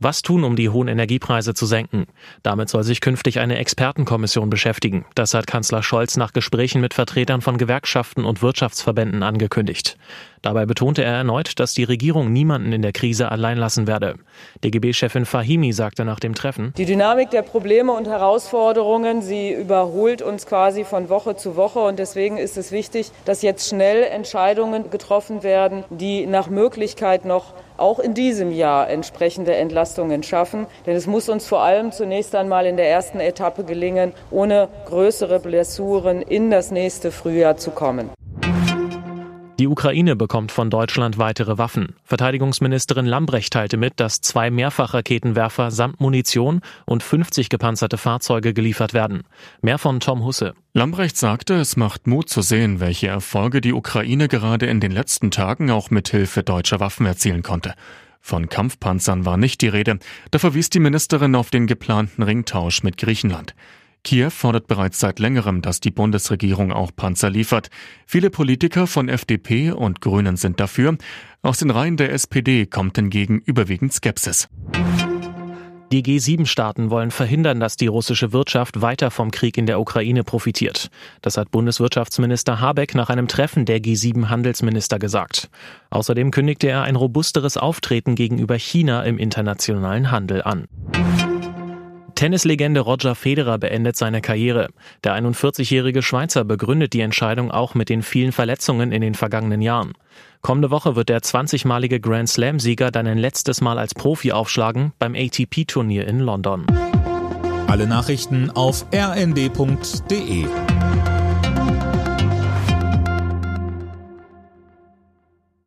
Was tun, um die hohen Energiepreise zu senken? Damit soll sich künftig eine Expertenkommission beschäftigen. Das hat Kanzler Scholz nach Gesprächen mit Vertretern von Gewerkschaften und Wirtschaftsverbänden angekündigt. Dabei betonte er erneut, dass die Regierung niemanden in der Krise allein lassen werde. DGB-Chefin Fahimi sagte nach dem Treffen, Die Dynamik der Probleme und Herausforderungen, sie überholt uns quasi von Woche zu Woche. Und deswegen ist es wichtig, dass jetzt schnell Entscheidungen getroffen werden, die nach Möglichkeit noch auch in diesem Jahr entsprechende Entlastungen schaffen. Denn es muss uns vor allem zunächst einmal in der ersten Etappe gelingen, ohne größere Blessuren in das nächste Frühjahr zu kommen. Die Ukraine bekommt von Deutschland weitere Waffen. Verteidigungsministerin Lambrecht teilte mit, dass zwei Mehrfachraketenwerfer samt Munition und 50 gepanzerte Fahrzeuge geliefert werden. Mehr von Tom Husse. Lambrecht sagte, es macht Mut zu sehen, welche Erfolge die Ukraine gerade in den letzten Tagen auch mit Hilfe deutscher Waffen erzielen konnte. Von Kampfpanzern war nicht die Rede, da verwies die Ministerin auf den geplanten Ringtausch mit Griechenland. Kiew fordert bereits seit längerem, dass die Bundesregierung auch Panzer liefert. Viele Politiker von FDP und Grünen sind dafür. Aus den Reihen der SPD kommt hingegen überwiegend Skepsis. Die G7-Staaten wollen verhindern, dass die russische Wirtschaft weiter vom Krieg in der Ukraine profitiert. Das hat Bundeswirtschaftsminister Habeck nach einem Treffen der G7-Handelsminister gesagt. Außerdem kündigte er ein robusteres Auftreten gegenüber China im internationalen Handel an. Tennislegende Roger Federer beendet seine Karriere. Der 41-jährige Schweizer begründet die Entscheidung auch mit den vielen Verletzungen in den vergangenen Jahren. Kommende Woche wird der 20-malige Grand Slam-Sieger dann ein letztes Mal als Profi aufschlagen beim ATP-Turnier in London. Alle Nachrichten auf rnd.de